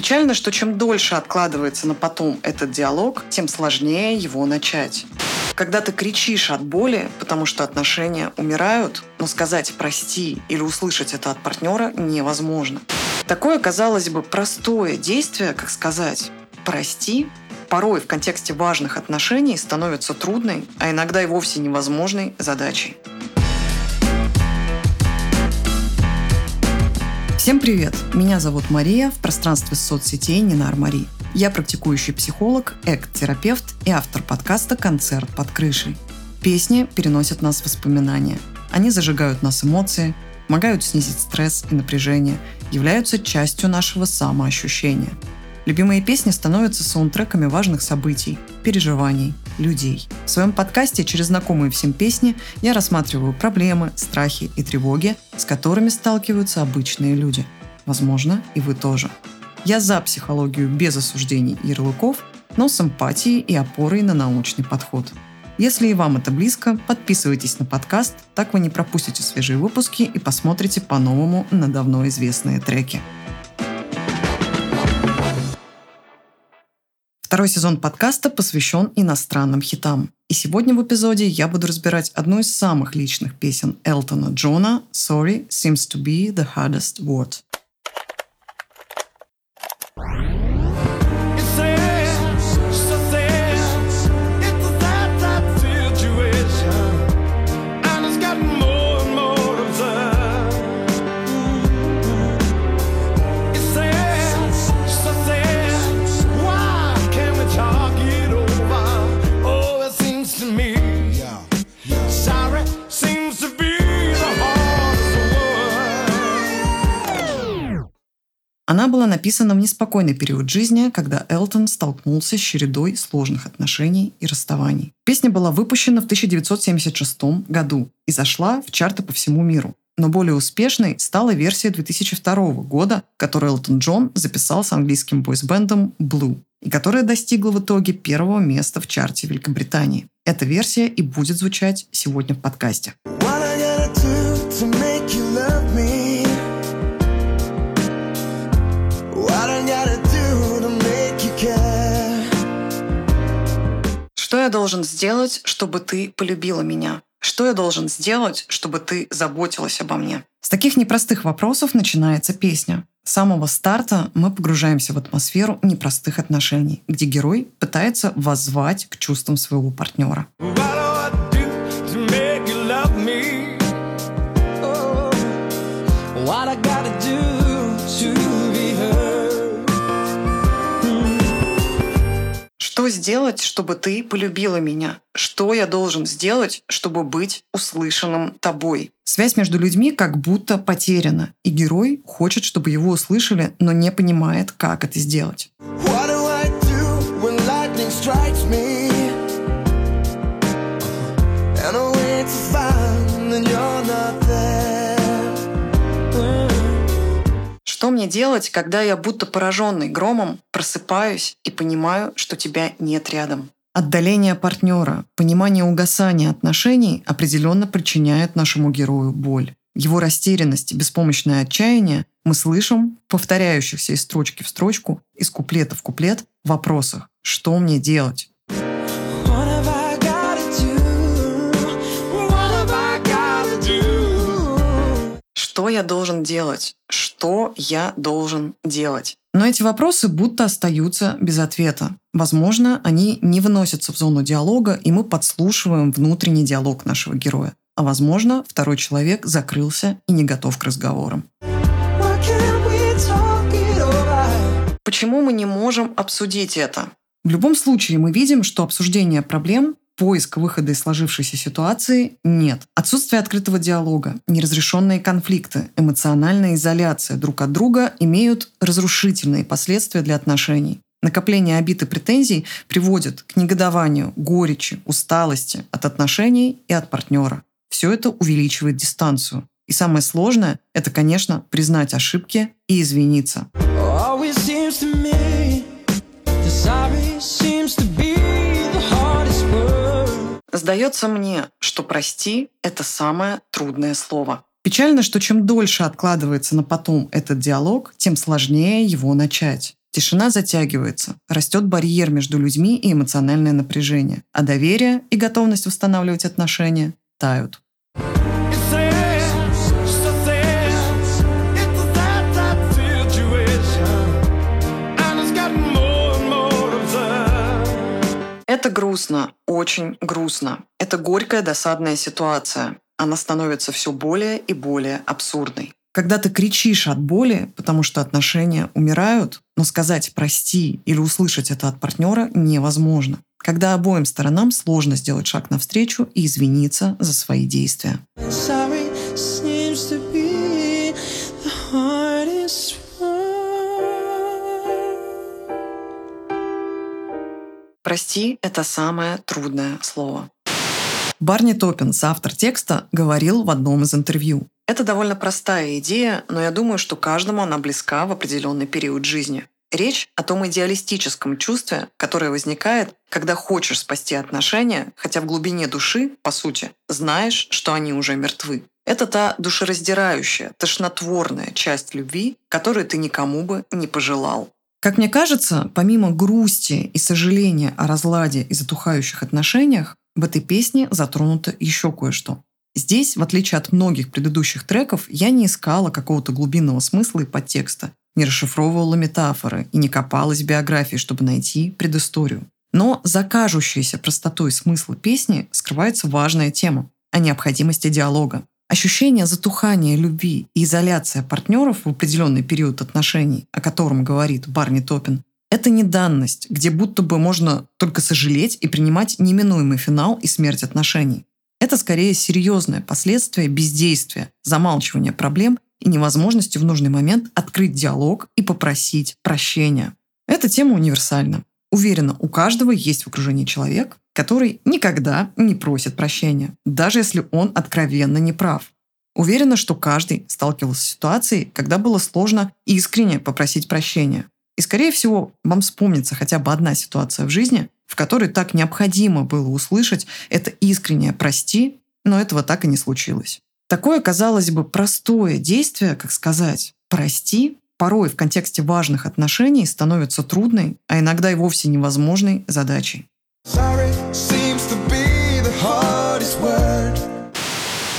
Печально, что чем дольше откладывается на потом этот диалог, тем сложнее его начать. Когда ты кричишь от боли, потому что отношения умирают, но сказать «прости» или услышать это от партнера невозможно. Такое, казалось бы, простое действие, как сказать «прости», порой в контексте важных отношений становится трудной, а иногда и вовсе невозможной задачей. Всем привет! Меня зовут Мария, в пространстве соцсетей Нинар Мари. Я практикующий психолог, эк-терапевт и автор подкаста «Концерт под крышей». Песни переносят нас в воспоминания. Они зажигают нас эмоции, помогают снизить стресс и напряжение, являются частью нашего самоощущения – Любимые песни становятся саундтреками важных событий, переживаний, людей. В своем подкасте через знакомые всем песни я рассматриваю проблемы, страхи и тревоги, с которыми сталкиваются обычные люди. Возможно, и вы тоже. Я за психологию без осуждений и ярлыков, но с эмпатией и опорой на научный подход. Если и вам это близко, подписывайтесь на подкаст, так вы не пропустите свежие выпуски и посмотрите по-новому на давно известные треки. Второй сезон подкаста посвящен иностранным хитам. И сегодня в эпизоде я буду разбирать одну из самых личных песен Элтона Джона «Sorry seems to be the hardest word». Написана в неспокойный период жизни, когда Элтон столкнулся с чередой сложных отношений и расставаний. Песня была выпущена в 1976 году и зашла в чарты по всему миру. Но более успешной стала версия 2002 года, которую Элтон Джон записал с английским бойсбендом Blue, и которая достигла в итоге первого места в чарте Великобритании. Эта версия и будет звучать сегодня в подкасте. Что я должен сделать, чтобы ты полюбила меня? Что я должен сделать, чтобы ты заботилась обо мне? С таких непростых вопросов начинается песня. С самого старта мы погружаемся в атмосферу непростых отношений, где герой пытается воззвать к чувствам своего партнера. What Что сделать, чтобы ты полюбила меня? Что я должен сделать, чтобы быть услышанным тобой? Связь между людьми как будто потеряна, и герой хочет, чтобы его услышали, но не понимает, как это сделать. Что мне делать, когда я будто пораженный громом просыпаюсь и понимаю, что тебя нет рядом? Отдаление партнера, понимание угасания отношений определенно причиняет нашему герою боль. Его растерянность и беспомощное отчаяние мы слышим в повторяющихся из строчки в строчку, из куплета в куплет вопросах «Что мне делать?». Я должен делать? Что я должен делать? Но эти вопросы будто остаются без ответа. Возможно, они не выносятся в зону диалога, и мы подслушиваем внутренний диалог нашего героя. А возможно, второй человек закрылся и не готов к разговорам. Почему мы не можем обсудить это? В любом случае мы видим, что обсуждение проблем поиск выхода из сложившейся ситуации нет. Отсутствие открытого диалога, неразрешенные конфликты, эмоциональная изоляция друг от друга имеют разрушительные последствия для отношений. Накопление обид и претензий приводит к негодованию, горечи, усталости от отношений и от партнера. Все это увеличивает дистанцию. И самое сложное – это, конечно, признать ошибки и извиниться. Сдается мне, что «прости» — это самое трудное слово. Печально, что чем дольше откладывается на потом этот диалог, тем сложнее его начать. Тишина затягивается, растет барьер между людьми и эмоциональное напряжение, а доверие и готовность устанавливать отношения тают. Это грустно, очень грустно. Это горькая, досадная ситуация. Она становится все более и более абсурдной. Когда ты кричишь от боли, потому что отношения умирают, но сказать «прости» или услышать это от партнера невозможно. Когда обоим сторонам сложно сделать шаг навстречу и извиниться за свои действия. Sorry, «Прости» — это самое трудное слово. Барни Топпинс, автор текста, говорил в одном из интервью. Это довольно простая идея, но я думаю, что каждому она близка в определенный период жизни. Речь о том идеалистическом чувстве, которое возникает, когда хочешь спасти отношения, хотя в глубине души, по сути, знаешь, что они уже мертвы. Это та душераздирающая, тошнотворная часть любви, которую ты никому бы не пожелал. Как мне кажется, помимо грусти и сожаления о разладе и затухающих отношениях, в этой песне затронуто еще кое-что. Здесь, в отличие от многих предыдущих треков, я не искала какого-то глубинного смысла и подтекста, не расшифровывала метафоры и не копалась в биографии, чтобы найти предысторию. Но за кажущейся простотой смысла песни скрывается важная тема о необходимости диалога. Ощущение затухания любви и изоляция партнеров в определенный период отношений, о котором говорит Барни Топин, это не данность, где будто бы можно только сожалеть и принимать неминуемый финал и смерть отношений. Это скорее серьезное последствие бездействия, замалчивания проблем и невозможности в нужный момент открыть диалог и попросить прощения. Эта тема универсальна. Уверена, у каждого есть в окружении человек, который никогда не просит прощения, даже если он откровенно не прав. Уверена, что каждый сталкивался с ситуацией, когда было сложно искренне попросить прощения. И, скорее всего, вам вспомнится хотя бы одна ситуация в жизни, в которой так необходимо было услышать это искреннее «прости», но этого так и не случилось. Такое, казалось бы, простое действие, как сказать «прости», порой в контексте важных отношений становится трудной, а иногда и вовсе невозможной задачей.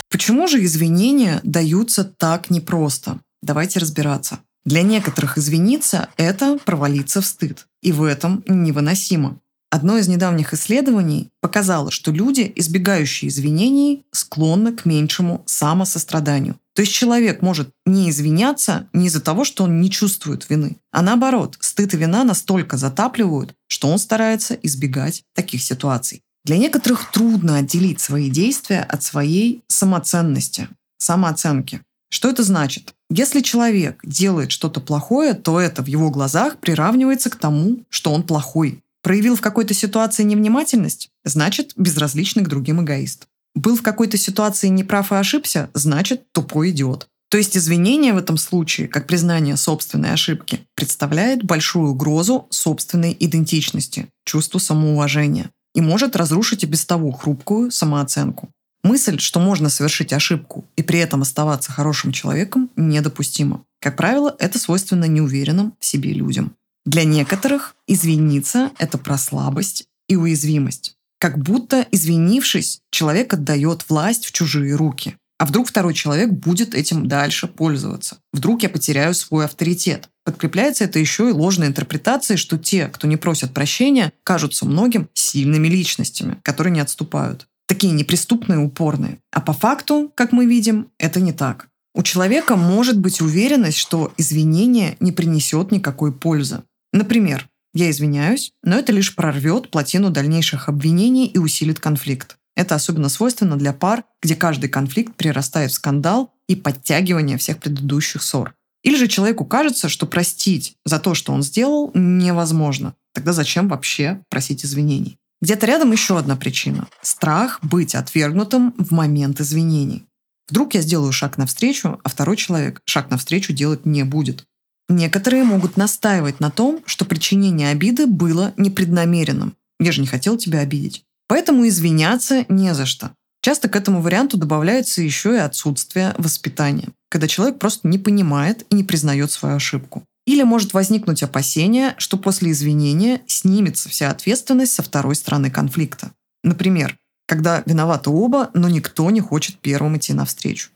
Почему же извинения даются так непросто? Давайте разбираться. Для некоторых извиниться – это провалиться в стыд. И в этом невыносимо. Одно из недавних исследований показало, что люди, избегающие извинений, склонны к меньшему самосостраданию. То есть человек может не извиняться не из-за того, что он не чувствует вины, а наоборот, стыд и вина настолько затапливают, что он старается избегать таких ситуаций. Для некоторых трудно отделить свои действия от своей самоценности, самооценки. Что это значит? Если человек делает что-то плохое, то это в его глазах приравнивается к тому, что он плохой. Проявил в какой-то ситуации невнимательность? Значит, безразличный к другим эгоист. Был в какой-то ситуации неправ и ошибся? Значит, тупой идиот. То есть извинение в этом случае, как признание собственной ошибки, представляет большую угрозу собственной идентичности, чувству самоуважения и может разрушить и без того хрупкую самооценку. Мысль, что можно совершить ошибку и при этом оставаться хорошим человеком, недопустима. Как правило, это свойственно неуверенным в себе людям. Для некоторых извиниться – это про слабость и уязвимость. Как будто, извинившись, человек отдает власть в чужие руки. А вдруг второй человек будет этим дальше пользоваться? Вдруг я потеряю свой авторитет? Подкрепляется это еще и ложной интерпретацией, что те, кто не просят прощения, кажутся многим сильными личностями, которые не отступают. Такие неприступные, упорные. А по факту, как мы видим, это не так. У человека может быть уверенность, что извинение не принесет никакой пользы. Например, я извиняюсь, но это лишь прорвет плотину дальнейших обвинений и усилит конфликт. Это особенно свойственно для пар, где каждый конфликт прирастает в скандал и подтягивание всех предыдущих ссор. Или же человеку кажется, что простить за то, что он сделал, невозможно. Тогда зачем вообще просить извинений? Где-то рядом еще одна причина. Страх быть отвергнутым в момент извинений. Вдруг я сделаю шаг навстречу, а второй человек шаг навстречу делать не будет. Некоторые могут настаивать на том, что причинение обиды было непреднамеренным. Я же не хотел тебя обидеть. Поэтому извиняться не за что. Часто к этому варианту добавляется еще и отсутствие воспитания, когда человек просто не понимает и не признает свою ошибку. Или может возникнуть опасение, что после извинения снимется вся ответственность со второй стороны конфликта. Например, когда виноваты оба, но никто не хочет первым идти навстречу.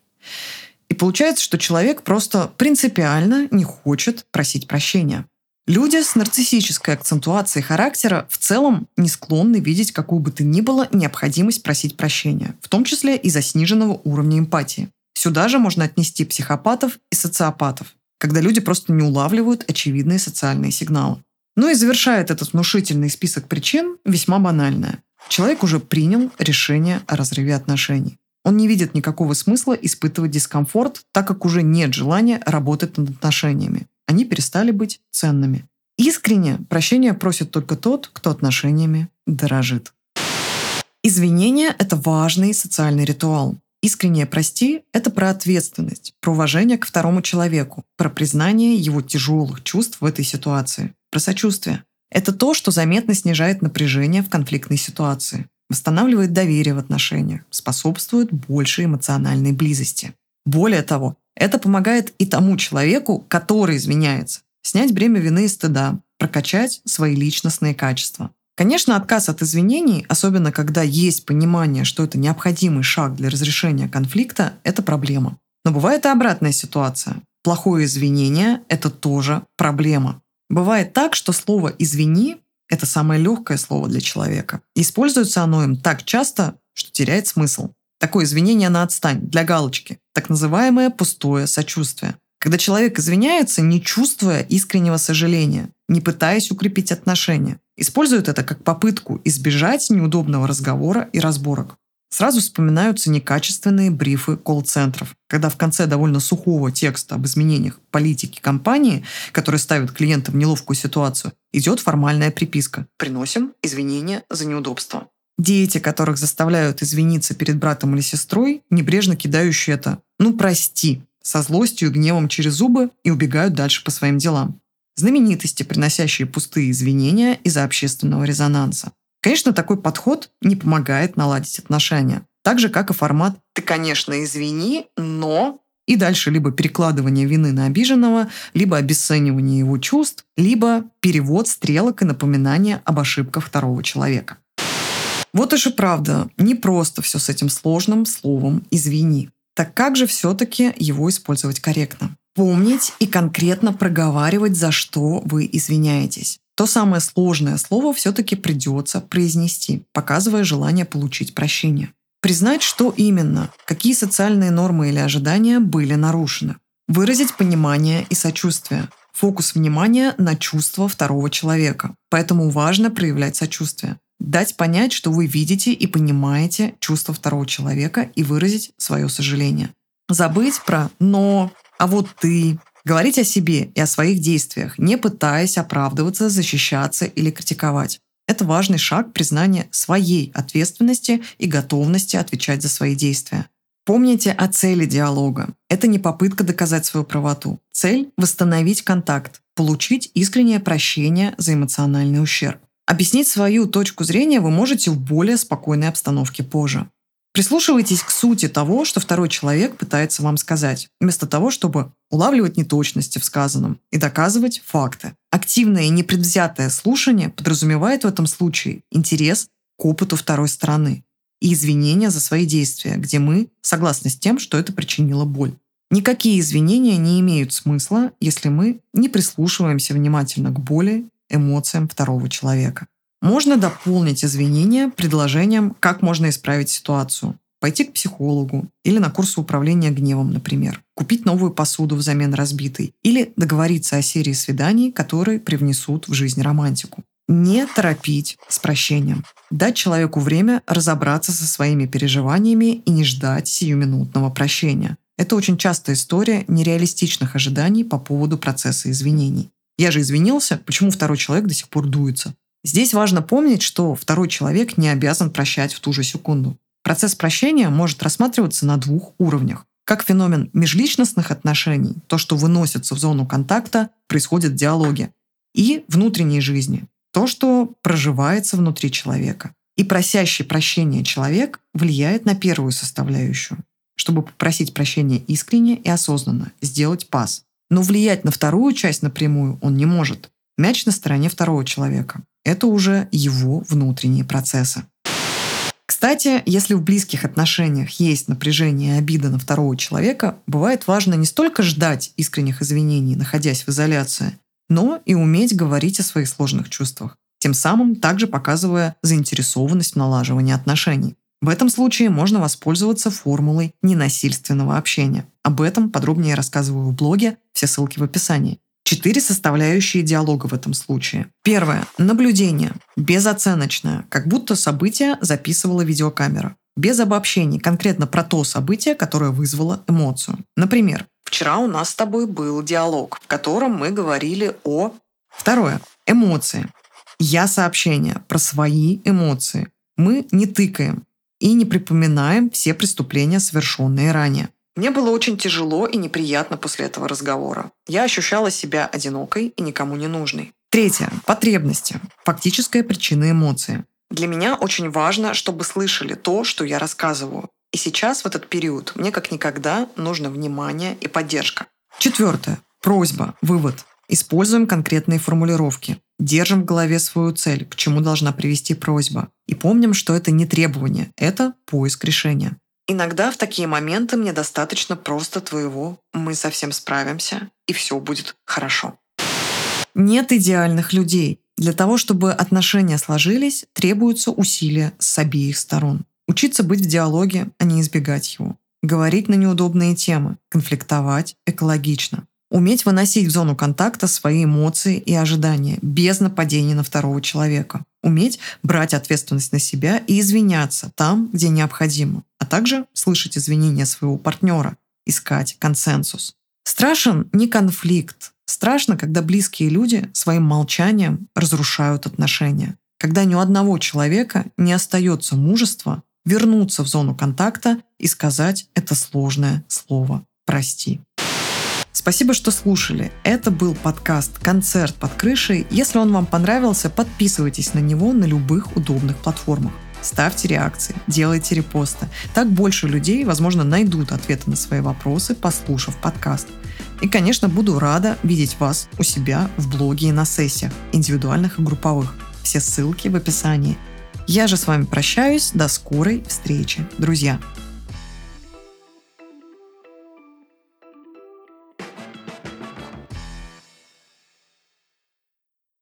И получается, что человек просто принципиально не хочет просить прощения. Люди с нарциссической акцентуацией характера в целом не склонны видеть какую бы то ни было необходимость просить прощения, в том числе из-за сниженного уровня эмпатии. Сюда же можно отнести психопатов и социопатов, когда люди просто не улавливают очевидные социальные сигналы. Ну и завершает этот внушительный список причин весьма банальное. Человек уже принял решение о разрыве отношений. Он не видит никакого смысла испытывать дискомфорт, так как уже нет желания работать над отношениями. Они перестали быть ценными. Искренне прощения просит только тот, кто отношениями дорожит. Извинения – это важный социальный ритуал. Искреннее «прости» — это про ответственность, про уважение к второму человеку, про признание его тяжелых чувств в этой ситуации, про сочувствие. Это то, что заметно снижает напряжение в конфликтной ситуации восстанавливает доверие в отношениях, способствует большей эмоциональной близости. Более того, это помогает и тому человеку, который изменяется, снять бремя вины и стыда, прокачать свои личностные качества. Конечно, отказ от извинений, особенно когда есть понимание, что это необходимый шаг для разрешения конфликта, это проблема. Но бывает и обратная ситуация. Плохое извинение – это тоже проблема. Бывает так, что слово «извини» Это самое легкое слово для человека. используется оно им так часто, что теряет смысл. Такое извинение на отстань, для галочки. Так называемое пустое сочувствие. Когда человек извиняется, не чувствуя искреннего сожаления, не пытаясь укрепить отношения. Используют это как попытку избежать неудобного разговора и разборок. Сразу вспоминаются некачественные брифы колл-центров, когда в конце довольно сухого текста об изменениях политики компании, который ставит клиента в неловкую ситуацию, идет формальная приписка «Приносим извинения за неудобство». Дети, которых заставляют извиниться перед братом или сестрой, небрежно кидающие это «ну прости», со злостью и гневом через зубы и убегают дальше по своим делам. Знаменитости, приносящие пустые извинения из-за общественного резонанса. Конечно, такой подход не помогает наладить отношения. Так же, как и формат «ты, конечно, извини, но…» И дальше либо перекладывание вины на обиженного, либо обесценивание его чувств, либо перевод стрелок и напоминание об ошибках второго человека. Вот уж и правда, не просто все с этим сложным словом «извини». Так как же все-таки его использовать корректно? Помнить и конкретно проговаривать, за что вы извиняетесь то самое сложное слово все-таки придется произнести, показывая желание получить прощение. Признать, что именно, какие социальные нормы или ожидания были нарушены. Выразить понимание и сочувствие. Фокус внимания на чувства второго человека. Поэтому важно проявлять сочувствие. Дать понять, что вы видите и понимаете чувства второго человека и выразить свое сожаление. Забыть про «но», «а вот ты», Говорить о себе и о своих действиях, не пытаясь оправдываться, защищаться или критиковать. Это важный шаг признания своей ответственности и готовности отвечать за свои действия. Помните о цели диалога. Это не попытка доказать свою правоту. Цель – восстановить контакт, получить искреннее прощение за эмоциональный ущерб. Объяснить свою точку зрения вы можете в более спокойной обстановке позже. Прислушивайтесь к сути того, что второй человек пытается вам сказать, вместо того, чтобы улавливать неточности в сказанном и доказывать факты. Активное и непредвзятое слушание подразумевает в этом случае интерес к опыту второй стороны и извинения за свои действия, где мы согласны с тем, что это причинило боль. Никакие извинения не имеют смысла, если мы не прислушиваемся внимательно к боли, эмоциям второго человека. Можно дополнить извинения предложением, как можно исправить ситуацию. Пойти к психологу или на курсы управления гневом, например. Купить новую посуду взамен разбитой. Или договориться о серии свиданий, которые привнесут в жизнь романтику. Не торопить с прощением. Дать человеку время разобраться со своими переживаниями и не ждать сиюминутного прощения. Это очень частая история нереалистичных ожиданий по поводу процесса извинений. Я же извинился, почему второй человек до сих пор дуется? Здесь важно помнить, что второй человек не обязан прощать в ту же секунду. Процесс прощения может рассматриваться на двух уровнях. Как феномен межличностных отношений, то, что выносится в зону контакта, происходит в диалоге, и внутренней жизни, то, что проживается внутри человека. И просящий прощения человек влияет на первую составляющую, чтобы попросить прощения искренне и осознанно, сделать пас. Но влиять на вторую часть напрямую он не может. Мяч на стороне второго человека. Это уже его внутренние процессы. Кстати, если в близких отношениях есть напряжение и обида на второго человека, бывает важно не столько ждать искренних извинений, находясь в изоляции, но и уметь говорить о своих сложных чувствах, тем самым также показывая заинтересованность в налаживании отношений. В этом случае можно воспользоваться формулой ненасильственного общения. Об этом подробнее рассказываю в блоге, все ссылки в описании. Четыре составляющие диалога в этом случае. Первое. Наблюдение. Безоценочное. Как будто событие записывала видеокамера. Без обобщений. Конкретно про то событие, которое вызвало эмоцию. Например, «Вчера у нас с тобой был диалог, в котором мы говорили о...» Второе. Эмоции. Я сообщение про свои эмоции. Мы не тыкаем и не припоминаем все преступления, совершенные ранее. Мне было очень тяжело и неприятно после этого разговора. Я ощущала себя одинокой и никому не нужной. Третье. Потребности. Фактическая причина эмоции. Для меня очень важно, чтобы слышали то, что я рассказываю. И сейчас, в этот период, мне как никогда нужно внимание и поддержка. Четвертое. Просьба. Вывод. Используем конкретные формулировки. Держим в голове свою цель, к чему должна привести просьба. И помним, что это не требование, это поиск решения. Иногда в такие моменты мне достаточно просто твоего «мы совсем справимся, и все будет хорошо». Нет идеальных людей. Для того, чтобы отношения сложились, требуются усилия с обеих сторон. Учиться быть в диалоге, а не избегать его. Говорить на неудобные темы, конфликтовать экологично. Уметь выносить в зону контакта свои эмоции и ожидания без нападения на второго человека уметь брать ответственность на себя и извиняться там, где необходимо, а также слышать извинения своего партнера, искать консенсус. Страшен не конфликт. Страшно, когда близкие люди своим молчанием разрушают отношения. Когда ни у одного человека не остается мужества вернуться в зону контакта и сказать это сложное слово «прости». Спасибо, что слушали. Это был подкаст «Концерт под крышей». Если он вам понравился, подписывайтесь на него на любых удобных платформах. Ставьте реакции, делайте репосты. Так больше людей, возможно, найдут ответы на свои вопросы, послушав подкаст. И, конечно, буду рада видеть вас у себя в блоге и на сессиях, индивидуальных и групповых. Все ссылки в описании. Я же с вами прощаюсь. До скорой встречи, друзья.